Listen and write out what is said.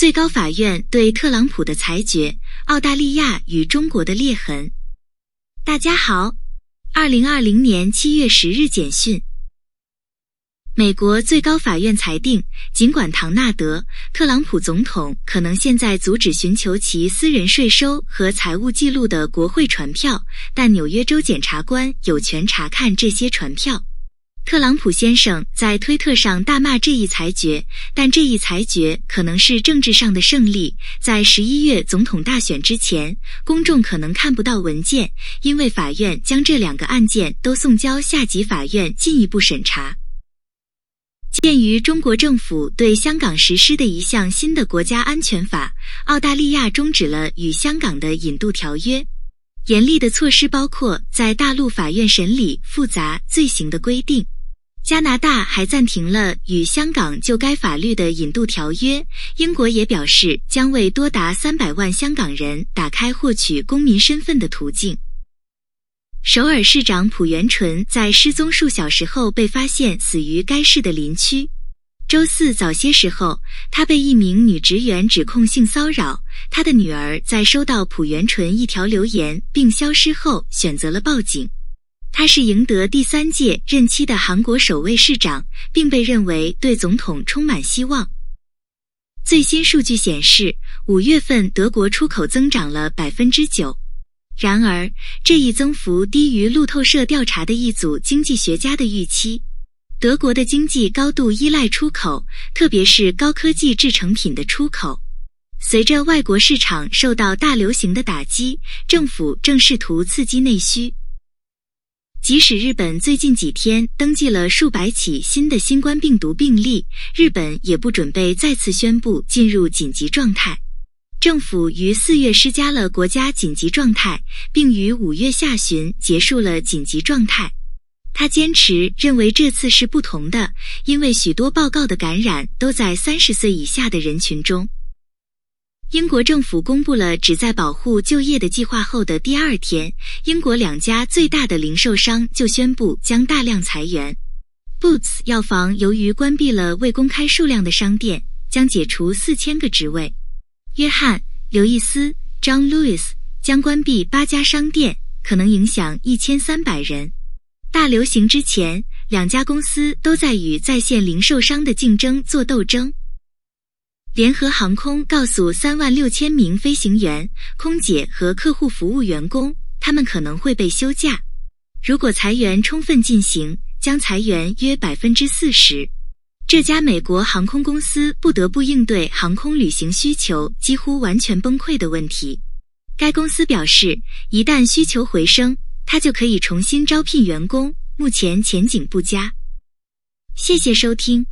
最高法院对特朗普的裁决，澳大利亚与中国的裂痕。大家好，二零二零年七月十日简讯。美国最高法院裁定，尽管唐纳德·特朗普总统可能现在阻止寻求其私人税收和财务记录的国会传票，但纽约州检察官有权查看这些传票。特朗普先生在推特上大骂这一裁决，但这一裁决可能是政治上的胜利。在十一月总统大选之前，公众可能看不到文件，因为法院将这两个案件都送交下级法院进一步审查。鉴于中国政府对香港实施的一项新的国家安全法，澳大利亚终止了与香港的引渡条约。严厉的措施包括在大陆法院审理复杂罪行的规定。加拿大还暂停了与香港就该法律的引渡条约。英国也表示将为多达三百万香港人打开获取公民身份的途径。首尔市长朴元淳在失踪数小时后被发现死于该市的林区。周四早些时候，他被一名女职员指控性骚扰。他的女儿在收到朴元淳一条留言并消失后，选择了报警。他是赢得第三届任期的韩国首位市长，并被认为对总统充满希望。最新数据显示，五月份德国出口增长了百分之九。然而，这一增幅低于路透社调查的一组经济学家的预期。德国的经济高度依赖出口，特别是高科技制成品的出口。随着外国市场受到大流行的打击，政府正试图刺激内需。即使日本最近几天登记了数百起新的新冠病毒病例，日本也不准备再次宣布进入紧急状态。政府于四月施加了国家紧急状态，并于五月下旬结束了紧急状态。他坚持认为这次是不同的，因为许多报告的感染都在三十岁以下的人群中。英国政府公布了旨在保护就业的计划后的第二天，英国两家最大的零售商就宣布将大量裁员。Boots 药房由于关闭了未公开数量的商店，将解除四千个职位。约翰·刘易斯 （John Lewis） 将关闭八家商店，可能影响一千三百人。大流行之前，两家公司都在与在线零售商的竞争做斗争。联合航空告诉三万六千名飞行员、空姐和客户服务员工，他们可能会被休假。如果裁员充分进行，将裁员约百分之四十。这家美国航空公司不得不应对航空旅行需求几乎完全崩溃的问题。该公司表示，一旦需求回升，它就可以重新招聘员工。目前前景不佳。谢谢收听。